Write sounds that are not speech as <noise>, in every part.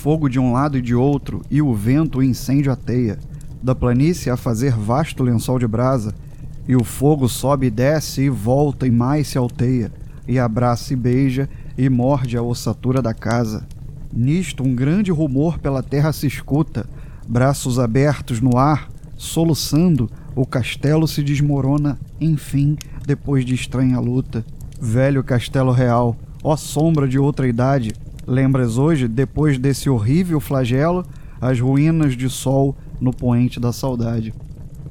fogo de um lado e de outro, e o vento o incêndio ateia. Da planície a fazer vasto lençol de brasa, e o fogo sobe e desce, e volta e mais se alteia, e abraça e beija, e morde a ossatura da casa. Nisto um grande rumor pela terra se escuta, braços abertos no ar, soluçando, o castelo se desmorona, enfim, depois de estranha luta. Velho castelo real, ó sombra de outra idade, lembras hoje, depois desse horrível flagelo, as ruínas de sol no poente da saudade.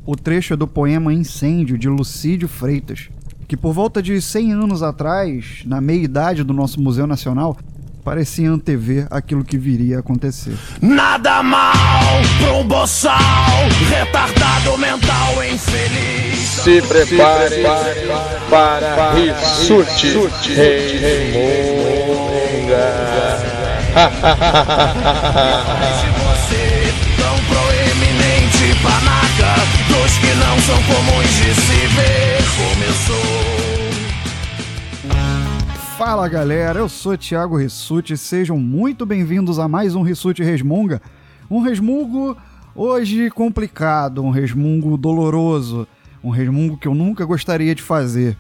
O trecho é do poema Incêndio, de Lucídio Freitas, que por volta de 100 anos atrás, na meia-idade do nosso Museu Nacional, parecia antever aquilo que viria a acontecer. Nada mal pra um boçal, retardado mental infeliz. Se prepare, para, para Rissuti Reimonga. Você tão proeminente panaca, dos que não são comuns de se ver, começou. Fala galera, eu sou Thiago Rissuti, sejam muito bem-vindos a mais um Rissuti Resmunga. Um resmungo hoje complicado, um resmungo doloroso, um resmungo que eu nunca gostaria de fazer.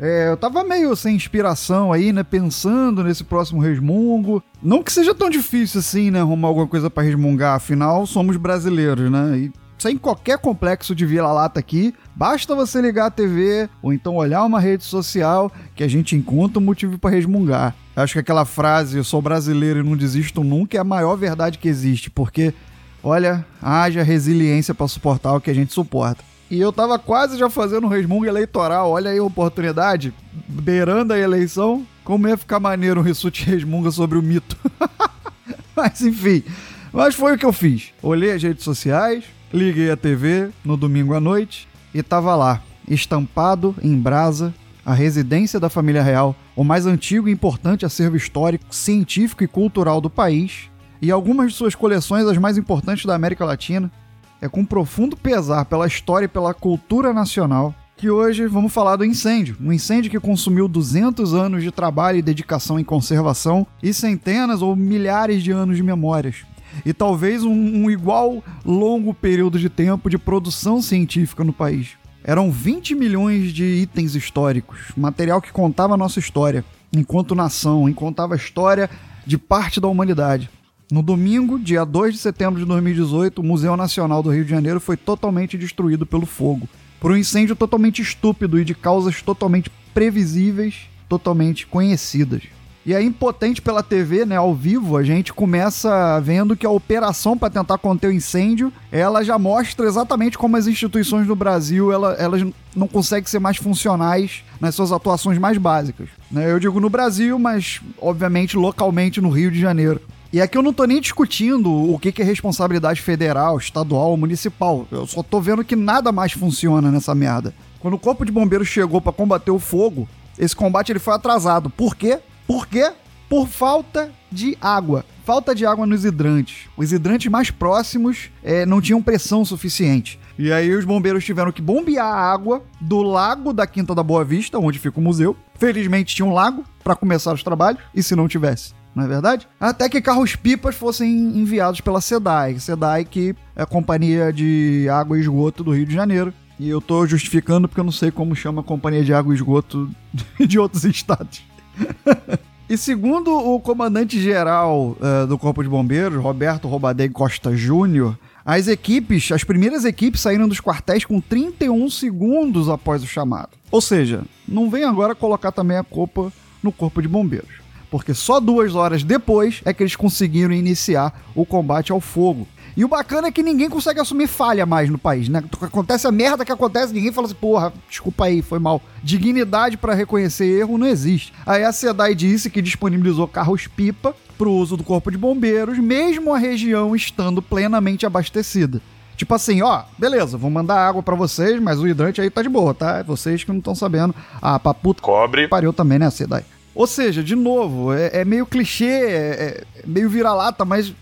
É, eu tava meio sem inspiração aí, né? Pensando nesse próximo resmungo. Não que seja tão difícil assim, né? Arrumar alguma coisa para resmungar, afinal somos brasileiros, né? E sem qualquer complexo de vira-lata aqui, basta você ligar a TV ou então olhar uma rede social que a gente encontra um motivo para resmungar. Acho que aquela frase, eu sou brasileiro e não desisto nunca, é a maior verdade que existe, porque, olha, haja resiliência para suportar o que a gente suporta. E eu tava quase já fazendo um resmungo eleitoral, olha aí a oportunidade, beirando a eleição, como ia ficar maneiro um rissute resmunga sobre o mito. <laughs> Mas enfim, mas foi o que eu fiz. Olhei as redes sociais, Liguei a TV no domingo à noite e tava lá, estampado em brasa, a residência da família real, o mais antigo e importante acervo histórico, científico e cultural do país, e algumas de suas coleções as mais importantes da América Latina. É com profundo pesar pela história e pela cultura nacional que hoje vamos falar do incêndio. Um incêndio que consumiu 200 anos de trabalho e dedicação em conservação e centenas ou milhares de anos de memórias e talvez um, um igual longo período de tempo de produção científica no país. Eram 20 milhões de itens históricos, material que contava a nossa história, enquanto nação, e contava a história de parte da humanidade. No domingo, dia 2 de setembro de 2018, o Museu Nacional do Rio de Janeiro foi totalmente destruído pelo fogo, por um incêndio totalmente estúpido e de causas totalmente previsíveis, totalmente conhecidas. E aí, impotente pela TV, né, ao vivo, a gente começa vendo que a operação para tentar conter o incêndio, ela já mostra exatamente como as instituições do Brasil, ela, elas não conseguem ser mais funcionais nas suas atuações mais básicas. Né? Eu digo no Brasil, mas obviamente localmente no Rio de Janeiro. E aqui eu não tô nem discutindo o que, que é responsabilidade federal, estadual municipal. Eu só tô vendo que nada mais funciona nessa merda. Quando o corpo de bombeiros chegou para combater o fogo, esse combate ele foi atrasado. Por quê? Por quê? Por falta de água. Falta de água nos hidrantes. Os hidrantes mais próximos é, não tinham pressão suficiente. E aí os bombeiros tiveram que bombear a água do lago da Quinta da Boa Vista, onde fica o museu. Felizmente tinha um lago para começar os trabalhos, e se não tivesse, não é verdade? Até que carros-pipas fossem enviados pela SEDAI. SEDAI que é a Companhia de Água e Esgoto do Rio de Janeiro. E eu tô justificando porque eu não sei como chama a Companhia de Água e Esgoto <laughs> de outros estados. <laughs> E segundo o comandante-geral uh, do Corpo de Bombeiros, Roberto Robadei Costa Júnior, as equipes, as primeiras equipes saíram dos quartéis com 31 segundos após o chamado. Ou seja, não vem agora colocar também a culpa no Corpo de Bombeiros. Porque só duas horas depois é que eles conseguiram iniciar o combate ao fogo. E o bacana é que ninguém consegue assumir falha mais no país, né? Acontece a merda que acontece, ninguém fala assim, porra, desculpa aí, foi mal. Dignidade para reconhecer erro não existe. Aí a SEDAI disse que disponibilizou carros-pipa para o uso do Corpo de Bombeiros, mesmo a região estando plenamente abastecida. Tipo assim, ó, beleza, vou mandar água para vocês, mas o hidrante aí tá de boa, tá? Vocês que não estão sabendo. Ah, pra puta. Cobre. Pariu também, né, SEDAI? Ou seja, de novo, é, é meio clichê, é, é meio vira-lata, mas,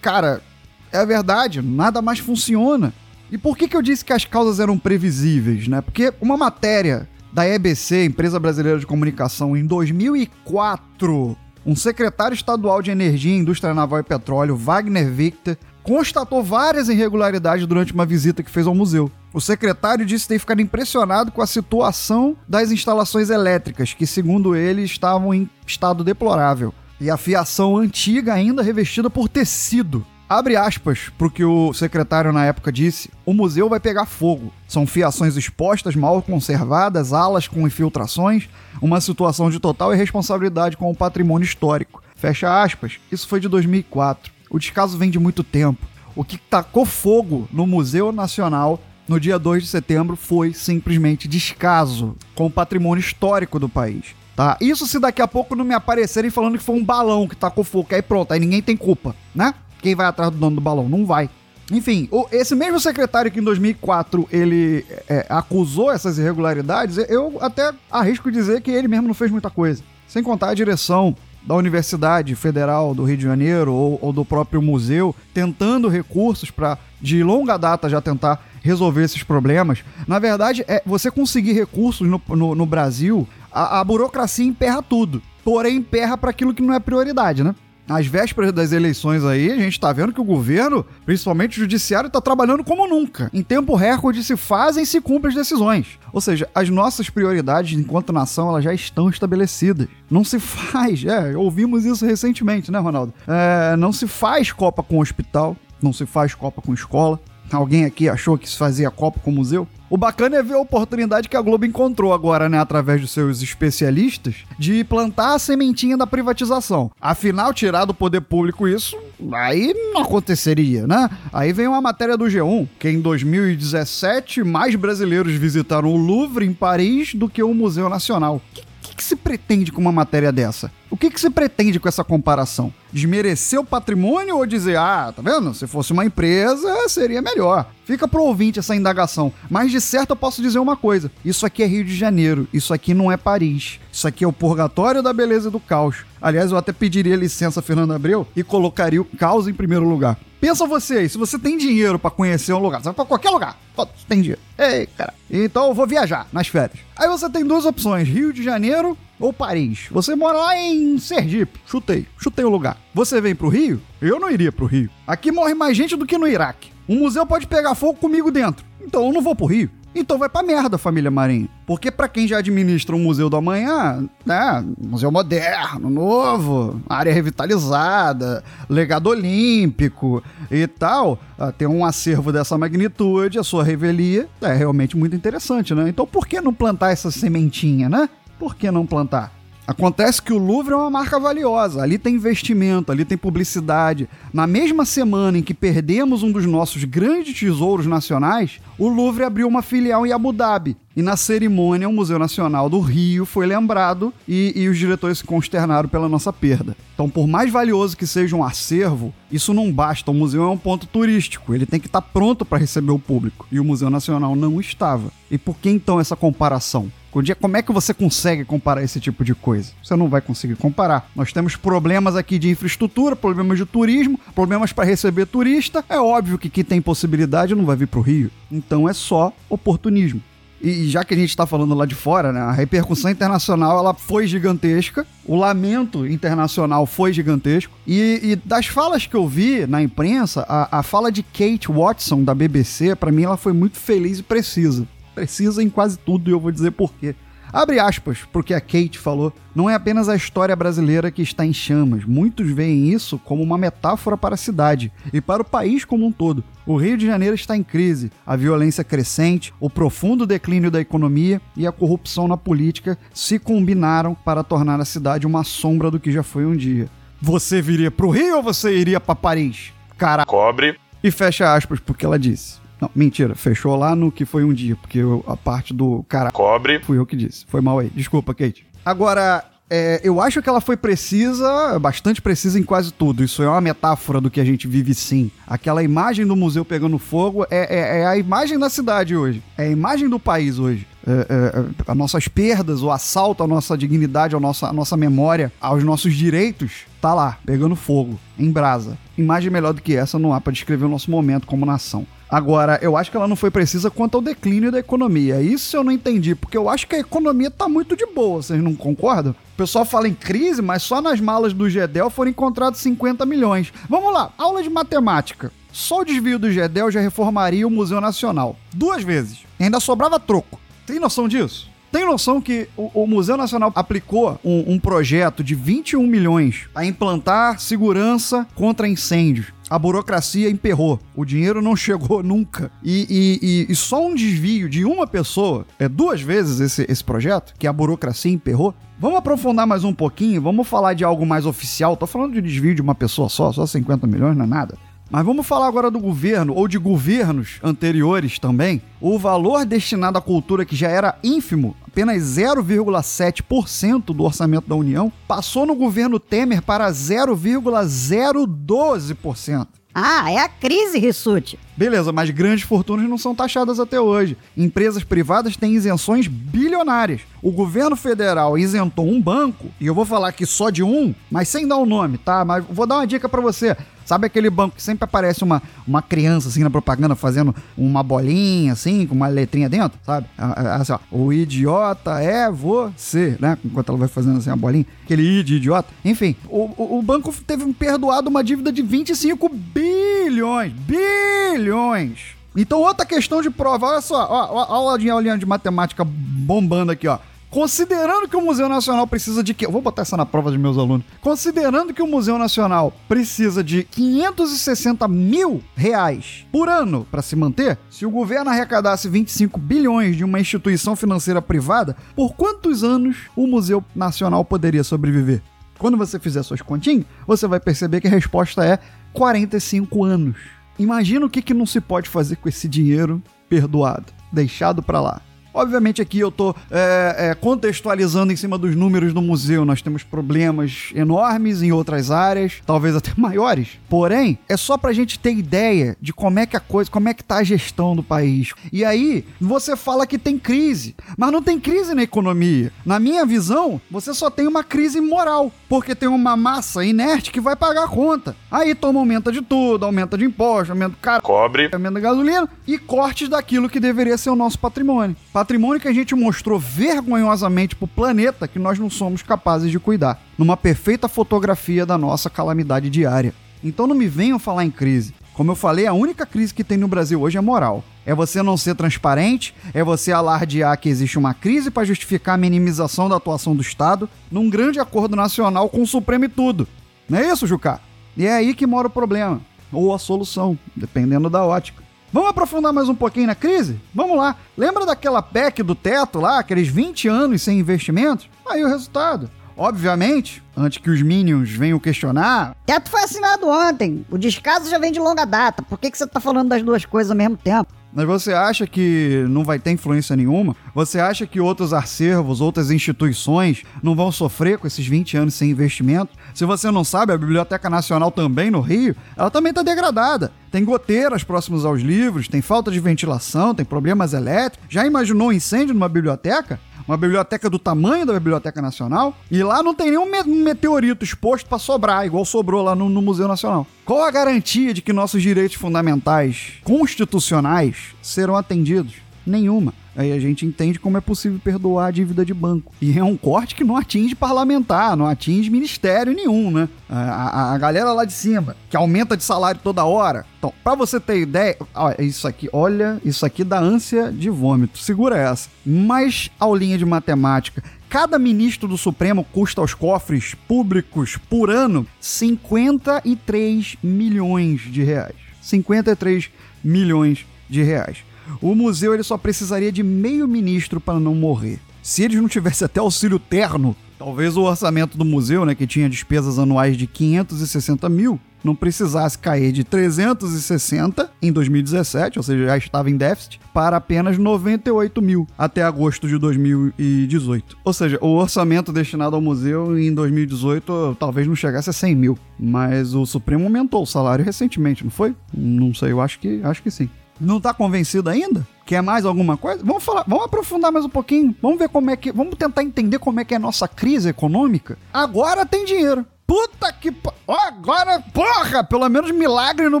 cara, é a verdade, nada mais funciona. E por que, que eu disse que as causas eram previsíveis, né? Porque uma matéria da EBC, Empresa Brasileira de Comunicação, em 2004, um secretário estadual de Energia, Indústria Naval e Petróleo, Wagner Victor, constatou várias irregularidades durante uma visita que fez ao museu. O secretário disse ter ficado impressionado com a situação das instalações elétricas, que, segundo ele, estavam em estado deplorável, e a fiação antiga ainda revestida por tecido. Abre aspas para o que o secretário na época disse: o museu vai pegar fogo. São fiações expostas, mal conservadas, alas com infiltrações, uma situação de total irresponsabilidade com o patrimônio histórico. Fecha aspas. Isso foi de 2004. O descaso vem de muito tempo. O que tacou fogo no Museu Nacional no dia 2 de setembro foi simplesmente descaso com o patrimônio histórico do país. Tá? Isso se daqui a pouco não me aparecerem falando que foi um balão que tacou fogo, aí pronto, aí ninguém tem culpa, né? Quem vai atrás do dono do balão? Não vai. Enfim, esse mesmo secretário que em 2004 ele é, acusou essas irregularidades, eu até arrisco dizer que ele mesmo não fez muita coisa. Sem contar a direção da Universidade Federal do Rio de Janeiro ou, ou do próprio museu, tentando recursos para de longa data já tentar resolver esses problemas. Na verdade, é você conseguir recursos no, no, no Brasil, a, a burocracia emperra tudo. Porém, emperra para aquilo que não é prioridade, né? Às vésperas das eleições aí, a gente tá vendo que o governo, principalmente o judiciário, tá trabalhando como nunca. Em tempo recorde se fazem e se cumprem as decisões. Ou seja, as nossas prioridades enquanto nação, elas já estão estabelecidas. Não se faz, é, ouvimos isso recentemente, né, Ronaldo? É, não se faz Copa com hospital, não se faz Copa com escola. Alguém aqui achou que se fazia Copa com museu? O bacana é ver a oportunidade que a Globo encontrou agora, né, através dos seus especialistas, de plantar a sementinha da privatização. Afinal, tirar do poder público isso, aí não aconteceria, né? Aí vem uma matéria do G1, que em 2017 mais brasileiros visitaram o Louvre em Paris do que o Museu Nacional. Que que, que se pretende com uma matéria dessa? O que, que se pretende com essa comparação? Desmerecer o patrimônio ou dizer, ah, tá vendo? Se fosse uma empresa, seria melhor. Fica pro ouvinte essa indagação. Mas de certo eu posso dizer uma coisa: isso aqui é Rio de Janeiro, isso aqui não é Paris. Isso aqui é o purgatório da beleza e do caos. Aliás, eu até pediria licença a Fernando Abreu e colocaria o caos em primeiro lugar. Pensa você aí, se você tem dinheiro para conhecer um lugar, você vai pra qualquer lugar, todos tem dinheiro. Ei, cara. Então eu vou viajar nas férias. Aí você tem duas opções: Rio de Janeiro ou Paris. Você mora lá em Sergipe. Chutei, chutei o lugar. Você vem pro Rio? Eu não iria pro Rio. Aqui morre mais gente do que no Iraque. Um museu pode pegar fogo comigo dentro. Então eu não vou pro Rio. Então vai pra merda, família Marinho. Porque para quem já administra um museu do amanhã, né, museu moderno, novo, área revitalizada, legado olímpico e tal, ah, tem um acervo dessa magnitude, a sua revelia é realmente muito interessante, né? Então por que não plantar essa sementinha, né? Por que não plantar? Acontece que o Louvre é uma marca valiosa, ali tem investimento, ali tem publicidade. Na mesma semana em que perdemos um dos nossos grandes tesouros nacionais, o Louvre abriu uma filial em Abu Dhabi. E na cerimônia, o Museu Nacional do Rio foi lembrado e, e os diretores se consternaram pela nossa perda. Então, por mais valioso que seja um acervo, isso não basta. O museu é um ponto turístico, ele tem que estar pronto para receber o público. E o Museu Nacional não estava. E por que então essa comparação? Como é que você consegue comparar esse tipo de coisa? Você não vai conseguir comparar. Nós temos problemas aqui de infraestrutura, problemas de turismo, problemas para receber turista. É óbvio que quem tem possibilidade não vai vir para o Rio. Então é só oportunismo. E já que a gente está falando lá de fora, né, a repercussão internacional ela foi gigantesca, o lamento internacional foi gigantesco. E, e das falas que eu vi na imprensa, a, a fala de Kate Watson da BBC, para mim ela foi muito feliz e precisa precisa em quase tudo e eu vou dizer por quê. Abre aspas porque a Kate falou. Não é apenas a história brasileira que está em chamas. Muitos veem isso como uma metáfora para a cidade e para o país como um todo. O Rio de Janeiro está em crise, a violência crescente, o profundo declínio da economia e a corrupção na política se combinaram para tornar a cidade uma sombra do que já foi um dia. Você viria para o Rio ou você iria para Paris? Cara. Cobre. E fecha aspas porque ela disse. Não, mentira, fechou lá no que foi um dia, porque eu, a parte do cara. Cobre. Fui eu que disse. Foi mal aí. Desculpa, Kate. Agora, é, eu acho que ela foi precisa, bastante precisa em quase tudo. Isso é uma metáfora do que a gente vive sim. Aquela imagem do museu pegando fogo é, é, é a imagem da cidade hoje. É a imagem do país hoje. É, é, é as nossas perdas, o assalto à nossa dignidade, à nossa, à nossa memória, aos nossos direitos, tá lá, pegando fogo, em brasa. Imagem melhor do que essa não há para descrever o nosso momento como nação. Agora, eu acho que ela não foi precisa quanto ao declínio da economia. Isso eu não entendi, porque eu acho que a economia tá muito de boa, vocês não concordam? O pessoal fala em crise, mas só nas malas do Gedel foram encontrados 50 milhões. Vamos lá, aula de matemática. Só o desvio do Gedel já reformaria o Museu Nacional. Duas vezes. E ainda sobrava troco. Tem noção disso? Tem noção que o, Museu Nacional aplicou um, um projeto de 21 milhões a implantar segurança contra incêndios? A burocracia emperrou. O dinheiro não chegou <laughs> nunca. E, e- e- e só um desvio de uma pessoa, é duas vezes esse, esse projeto, que a burocracia emperrou. Vamos aprofundar mais um pouquinho, vamos falar de algo mais oficial. Tô falando de desvio de uma pessoa só, só 50 milhões não é nada. Mas vamos falar agora do governo, ou de governos anteriores também. O valor destinado à cultura, que já era ínfimo, apenas 0,7% do orçamento da União, passou no governo Temer para 0,012%. Ah, é a crise, Rissuti. Beleza, mas grandes fortunas não são taxadas até hoje. Empresas privadas têm isenções bilionárias. O governo federal isentou um banco, e eu vou falar aqui só de um, mas sem dar o nome, tá? Mas vou dar uma dica pra você. Sabe aquele banco que sempre aparece uma, uma criança assim na propaganda fazendo uma bolinha assim, com uma letrinha dentro, sabe? Assim, ó, o idiota é você, né? Enquanto ela vai fazendo assim a bolinha, aquele idiota. Enfim, o, o, o banco teve perdoado uma dívida de 25 bilhões. Bilhões! Então, outra questão de prova, olha só, ó, ó, ó, a aulinha de matemática bombando aqui, ó. Considerando que o Museu Nacional precisa de vou botar essa na prova dos meus alunos. Considerando que o Museu Nacional precisa de 560 mil reais por ano para se manter, se o governo arrecadasse 25 bilhões de uma instituição financeira privada, por quantos anos o Museu Nacional poderia sobreviver? Quando você fizer suas continhas, você vai perceber que a resposta é 45 anos. Imagina o que, que não se pode fazer com esse dinheiro perdoado, deixado para lá. Obviamente aqui eu tô é, é, contextualizando em cima dos números do museu. Nós temos problemas enormes em outras áreas, talvez até <laughs> maiores. Porém, é só pra gente ter ideia de como é que a coisa, como é que tá a gestão do país. E aí, você fala que tem crise, mas não tem crise na economia. Na minha visão, você só tem uma crise moral, porque tem uma massa inerte que vai pagar a conta. Aí toma aumenta de tudo, aumenta de imposto, aumenta do cara, Cobre. aumento da gasolina e cortes daquilo que deveria ser o nosso patrimônio. Patrimônio que a gente mostrou vergonhosamente pro planeta que nós não somos capazes de cuidar. Numa perfeita fotografia da nossa calamidade diária. Então não me venham falar em crise. Como eu falei, a única crise que tem no Brasil hoje é moral. É você não ser transparente, é você alardear que existe uma crise para justificar a minimização da atuação do Estado num grande acordo nacional com o Supremo e tudo. Não é isso, Jucá? E é aí que mora o problema. Ou a solução, dependendo da ótica. Vamos aprofundar mais um pouquinho na crise? Vamos lá. Lembra daquela PEC do teto lá, aqueles 20 anos sem investimentos? Aí o resultado. Obviamente, antes que os Minions venham questionar, Teto foi assinado ontem. O descaso já vem de longa data. Por que, que você tá falando das duas coisas ao mesmo tempo? Mas você acha que não vai ter influência nenhuma? Você acha que outros acervos, outras instituições não vão sofrer com esses 20 anos sem investimento? Se você não sabe, a Biblioteca Nacional também no Rio, ela também está degradada. Tem goteiras próximas aos livros, tem falta de ventilação, tem problemas elétricos. Já imaginou um incêndio numa biblioteca? Uma biblioteca do tamanho da Biblioteca Nacional, e lá não tem nenhum me- meteorito exposto para sobrar, igual sobrou lá no, no Museu Nacional. Qual a garantia de que nossos direitos fundamentais constitucionais serão atendidos? Nenhuma. Aí a gente entende como é possível perdoar a dívida de banco. E é um corte que não atinge parlamentar, não atinge ministério nenhum, né? A, a- a galera lá de cima, que aumenta de salário toda hora. Então, pra você ter ideia, ó, isso aqui, olha, isso aqui dá ânsia de vômito. Segura essa. Mais aulinha de matemática. Cada ministro do Supremo custa aos cofres públicos por ano 53 milhões de reais. 53 milhões de reais. O museu ele só precisaria de meio ministro para não morrer. Se eles não tivessem até auxílio terno, talvez o orçamento do museu, né, que tinha despesas anuais de 560 mil, não precisasse cair de 360 em 2017, ou seja, já estava em déficit, para apenas 98 mil até agosto de 2018. Ou seja, o orçamento destinado ao museu em 2018 talvez não chegasse a 100 mil, mas o Supremo aumentou o salário recentemente, não foi? Não sei, eu acho que, acho que sim. Não tá convencido ainda? Quer mais alguma coisa? Vamos falar, vamos aprofundar mais um pouquinho. Vamos ver como é que, vamos tentar entender como é que é a nossa crise econômica. Agora tem dinheiro. Puta que. Ó, agora, porra! Pelo menos milagre no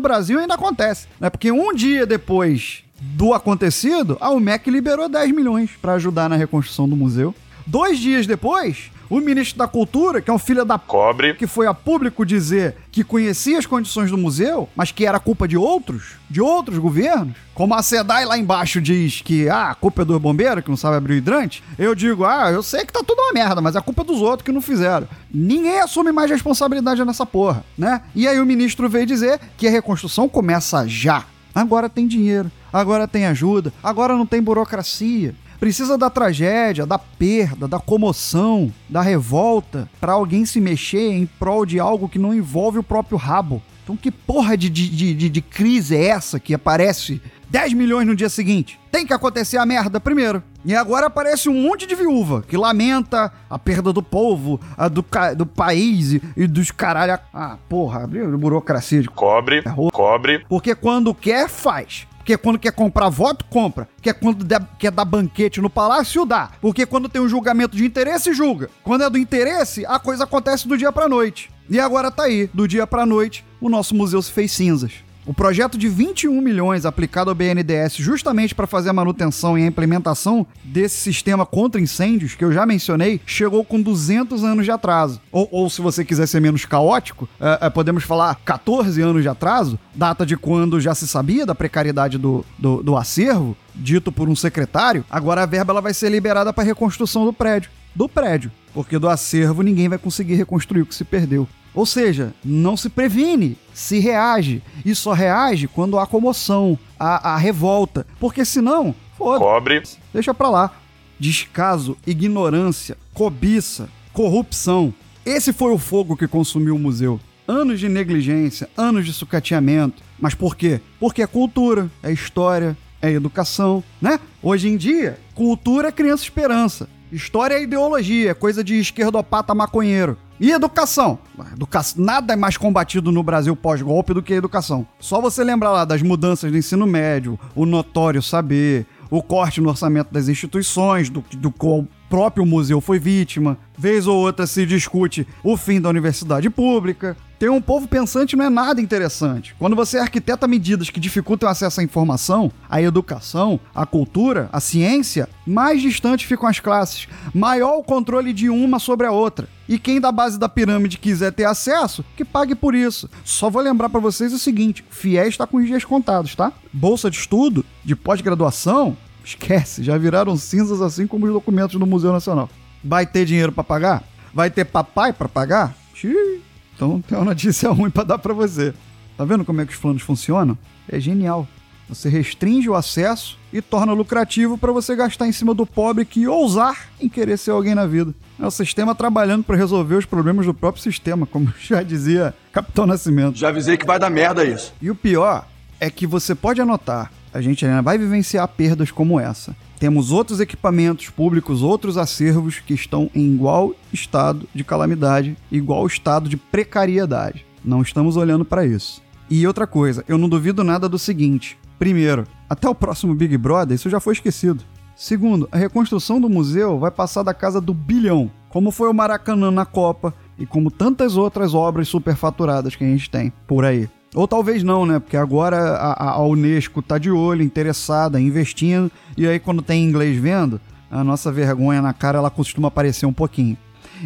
Brasil ainda acontece. Né? Porque um dia depois do acontecido, a UMEC liberou 10 milhões para ajudar na reconstrução do museu. Dois dias depois, O ministro da Cultura, que é um filho da. Cobre. que foi a público dizer que conhecia as condições do museu, mas que era culpa de outros, de outros governos, como a SEDAI lá embaixo diz que ah, a culpa é dos bombeiros que não sabe abrir o hidrante, eu digo, ah, eu sei que tá tudo uma merda, mas a culpa é dos outros que não fizeram. Ninguém assume mais responsabilidade nessa porra, né? E aí o ministro veio dizer que a reconstrução começa já. Agora tem dinheiro, agora tem ajuda, agora não tem burocracia. Precisa da tragédia, da perda, da comoção, da revolta para alguém se mexer em prol de algo que não envolve o próprio rabo. Então, que porra de, de, de, de crise é essa que aparece 10 milhões no dia seguinte? Tem que acontecer a merda primeiro. E agora aparece um monte de viúva que lamenta a perda do povo, a do, do país e, dos caralho. Ah, porra, abriu burocracia de Cobre. Cobre. porque quando quer, faz. Porque quando quer comprar voto, compra. Porque quando der- quer dar banquete no palácio, dá. Porque quando tem um julgamento de interesse, julga. Quando é do interesse, a coisa acontece do dia pra noite. E agora tá aí, do dia pra noite, o nosso museu se fez cinzas. O projeto de 21 milhões aplicado ao BNDES justamente para fazer a manutenção e a implementação desse sistema contra incêndios, que eu já mencionei, chegou com 200 anos de atraso. Ou, ou se você quiser ser menos caótico, é, é, podemos falar 14 anos de atraso, data de quando já se sabia da precariedade do, do, do acervo, dito por um secretário, agora a verba ela vai ser liberada para reconstrução do prédio. Do prédio. Porque do acervo ninguém vai conseguir reconstruir o que se perdeu. Ou seja, não se previne, se reage. E só reage quando há comoção, há, há revolta. Porque senão, foda Cobre. deixa pra lá. Descaso, ignorância, cobiça, corrupção. Esse foi o fogo que consumiu o museu. Anos de negligência, anos de sucateamento. Mas por quê? Porque é cultura, é história, é educação, né? Hoje em dia, cultura é criança esperança. História é ideologia, é coisa de esquerdopata maconheiro. E educação? Educa... Nada é mais combatido no Brasil pós-golpe do que a educação. Só você lembrar lá das mudanças do ensino médio, o notório saber, o corte no orçamento das instituições, do, do qual o próprio museu foi vítima. Vez ou outra se discute o fim da universidade pública. Ter um povo pensante não é nada interessante. Quando você arquiteta medidas que dificultam o acesso à informação, à educação, à cultura, à ciência, mais distantes ficam as classes, maior o controle de uma sobre a outra. E quem da base da pirâmide quiser ter acesso, que pague por isso. Só vou lembrar para vocês o seguinte: o FIES está com os dias contados, tá? Bolsa de estudo, de pós-graduação, esquece, já viraram cinzas assim como os documentos do Museu Nacional. Vai ter dinheiro para pagar? Vai ter papai para pagar? Xiii. Então tem uma notícia <laughs> ruim para dar para você. Tá vendo como é que os planos funcionam? É genial. Você restringe o acesso e torna lucrativo para você gastar em cima do pobre que ousar em querer ser alguém na vida. É o sistema trabalhando para resolver os problemas do próprio sistema, como <laughs> já dizia Capitão Nascimento. Já avisei que vai dar merda isso. E o pior é que você pode anotar, a gente ainda vai vivenciar perdas como essa. Temos outros equipamentos públicos, outros acervos que estão em igual estado de calamidade, igual estado de precariedade. Não estamos olhando para isso. E outra coisa, eu não duvido nada do seguinte: primeiro, até o próximo Big Brother, isso já foi esquecido. Segundo, a reconstrução do museu vai passar da casa do bilhão, como foi o Maracanã na Copa e como tantas outras obras superfaturadas que a gente tem por aí. Ou talvez não, né? Porque agora a, a Unesco tá de olho, interessada, investindo, e aí quando tem inglês vendo, a nossa vergonha na cara ela costuma aparecer um pouquinho.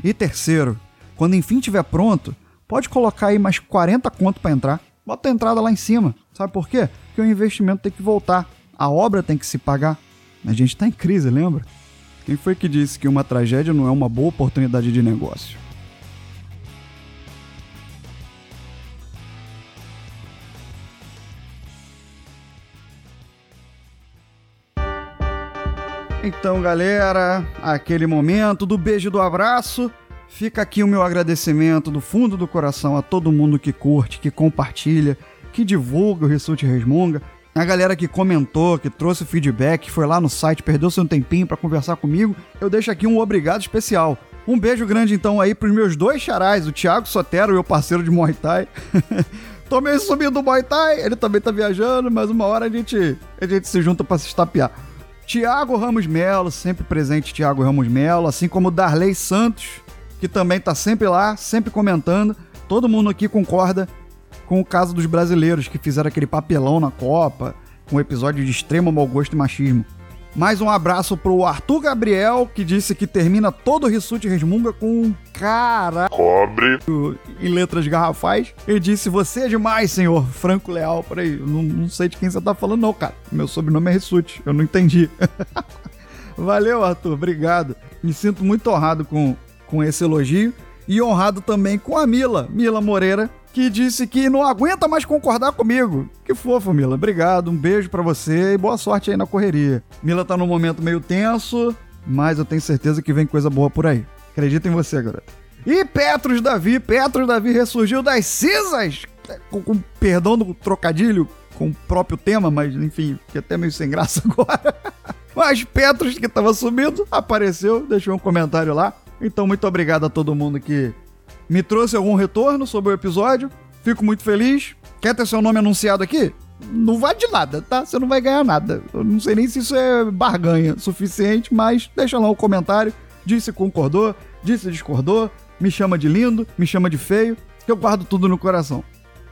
E terceiro, quando enfim tiver pronto, pode colocar aí mais 40 conto para entrar. Bota a entrada lá em cima. Sabe por quê? Porque o investimento tem que voltar. A obra tem que se pagar. A gente tá em crise, lembra? Quem foi que disse que uma tragédia não é uma boa oportunidade de negócio? Então, galera, aquele momento do beijo e do abraço. Fica aqui o meu agradecimento do fundo do coração a todo mundo que curte, que compartilha, que divulga o Ressute Resmunga. A galera que comentou, que trouxe feedback, foi lá no site, perdeu seu tempinho para conversar comigo. Eu deixo aqui um obrigado especial. Um beijo grande então aí pros meus dois charais, o Thiago Sotero, meu parceiro de Muay Thai. <laughs> Tô meio subindo do Muay Thai, ele também tá viajando, mas uma hora a gente, a gente se junta para se estapear. Tiago Ramos Melo, sempre presente Tiago Ramos Melo, assim como Darley Santos, que também tá sempre lá, sempre comentando. Todo mundo aqui concorda com o caso dos brasileiros que fizeram aquele papelão na Copa, com um episódio de extremo mau gosto e machismo. Mais um abraço pro Arthur Gabriel, que disse que termina todo o Rissuti Resmunga com um cara Cobre. em letras garrafais. Ele disse: Você é demais, senhor Franco Leal. Peraí, não, não sei de quem você tá falando, não, cara. Meu sobrenome é Rissuti, eu não entendi. <laughs> Valeu, Arthur, obrigado. Me sinto muito honrado com, com esse elogio. E honrado também com a Mila, Mila Moreira, que disse que não aguenta mais concordar comigo. Que fofo, Mila. Obrigado, um beijo pra você e boa sorte aí na correria. Mila tá num momento meio tenso, mas eu tenho certeza que vem coisa boa por aí. Acredita em você, garota. E Petros Davi, Petros Davi ressurgiu das cinzas, com, com perdão do trocadilho com o próprio tema, mas enfim, fiquei até meio sem graça <laughs> agora. Mas Petros, que tava sumido, apareceu, deixou um comentário lá. Então, muito obrigado a todo mundo que me trouxe algum retorno sobre o episódio. Fico muito feliz. Quer ter seu nome anunciado aqui? Não vai de nada, tá? Você não vai ganhar nada. Eu não sei nem se isso é barganha suficiente, mas deixa lá o um comentário. Diz se concordou, diz se discordou, me chama de lindo, me chama de feio, que eu guardo tudo no coração.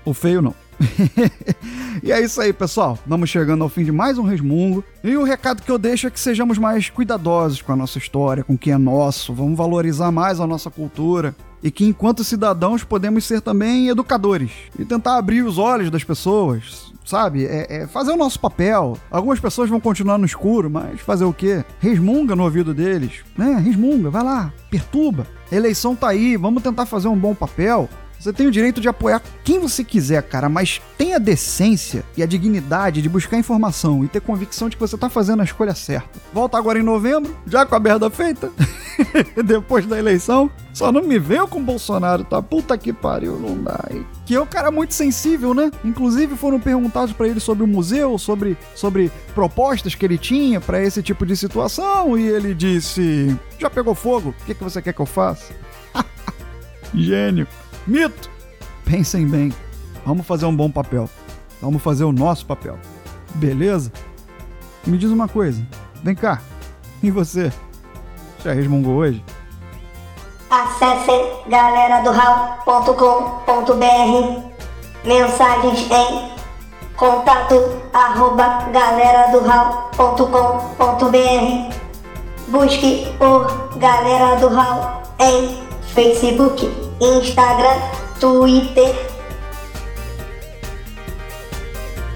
O feio não. <laughs> e é isso aí, pessoal. Vamos chegando ao fim de mais um resmungo. E o recado que eu deixo é que sejamos mais cuidadosos com a nossa história, com o que é nosso. Vamos valorizar mais a nossa cultura. E que, enquanto cidadãos, podemos ser também educadores e tentar abrir os olhos das pessoas, sabe? É, é, fazer o nosso papel. Algumas pessoas vão continuar no escuro, mas fazer o quê? Resmunga no ouvido deles, né? Resmunga, vai lá, perturba. A eleição tá aí, vamos tentar fazer um bom papel. Você tem o direito de apoiar quem você quiser, cara, mas tenha a decência e a dignidade de buscar informação e ter convicção de que você tá fazendo a escolha certa. Volta agora em novembro, já com a merda feita, <laughs> depois da eleição. Só não me venham com Bolsonaro, tá? Puta que pariu, não dá. Que é um cara muito sensível, né? Inclusive foram perguntados para ele sobre o museu, sobre, sobre propostas que ele tinha para esse tipo de situação e ele disse: Já pegou fogo? O que, que você quer que eu faça? <laughs> Gênio. Mito! Pensem bem. Vamos fazer um bom papel. Vamos fazer o nosso papel. Beleza? Me diz uma coisa. Vem cá. E você? Já resmungou hoje? Acessem galeradoral.com.br Mensagens em contato arroba galeradoral.com.br Busque por Galera do Hall em Facebook, Instagram, Twitter.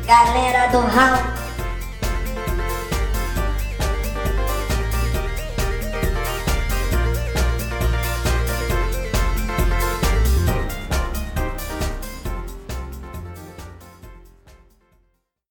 Galera do Hall